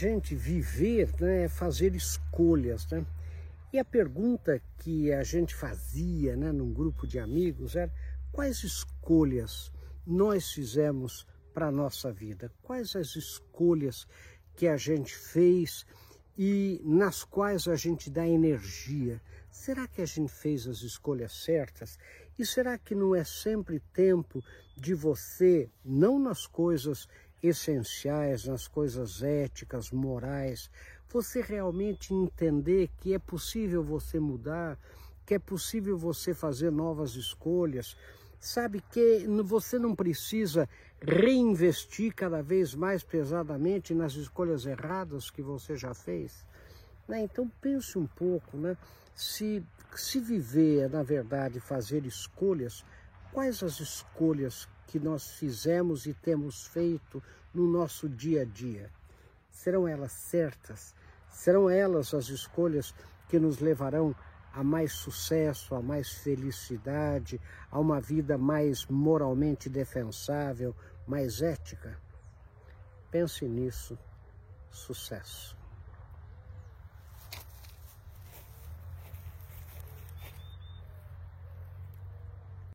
Gente, viver né, é fazer escolhas, né? E a pergunta que a gente fazia né, num grupo de amigos era quais escolhas nós fizemos para a nossa vida? Quais as escolhas que a gente fez e nas quais a gente dá energia? Será que a gente fez as escolhas certas? E será que não é sempre tempo de você, não nas coisas essenciais, nas coisas éticas, morais, você realmente entender que é possível você mudar, que é possível você fazer novas escolhas, sabe que você não precisa reinvestir cada vez mais pesadamente nas escolhas erradas que você já fez. Né? Então pense um pouco, né? se, se viver é, na verdade, fazer escolhas, quais as escolhas que nós fizemos e temos feito no nosso dia a dia? Serão elas certas? Serão elas as escolhas que nos levarão a mais sucesso, a mais felicidade, a uma vida mais moralmente defensável, mais ética? Pense nisso. Sucesso.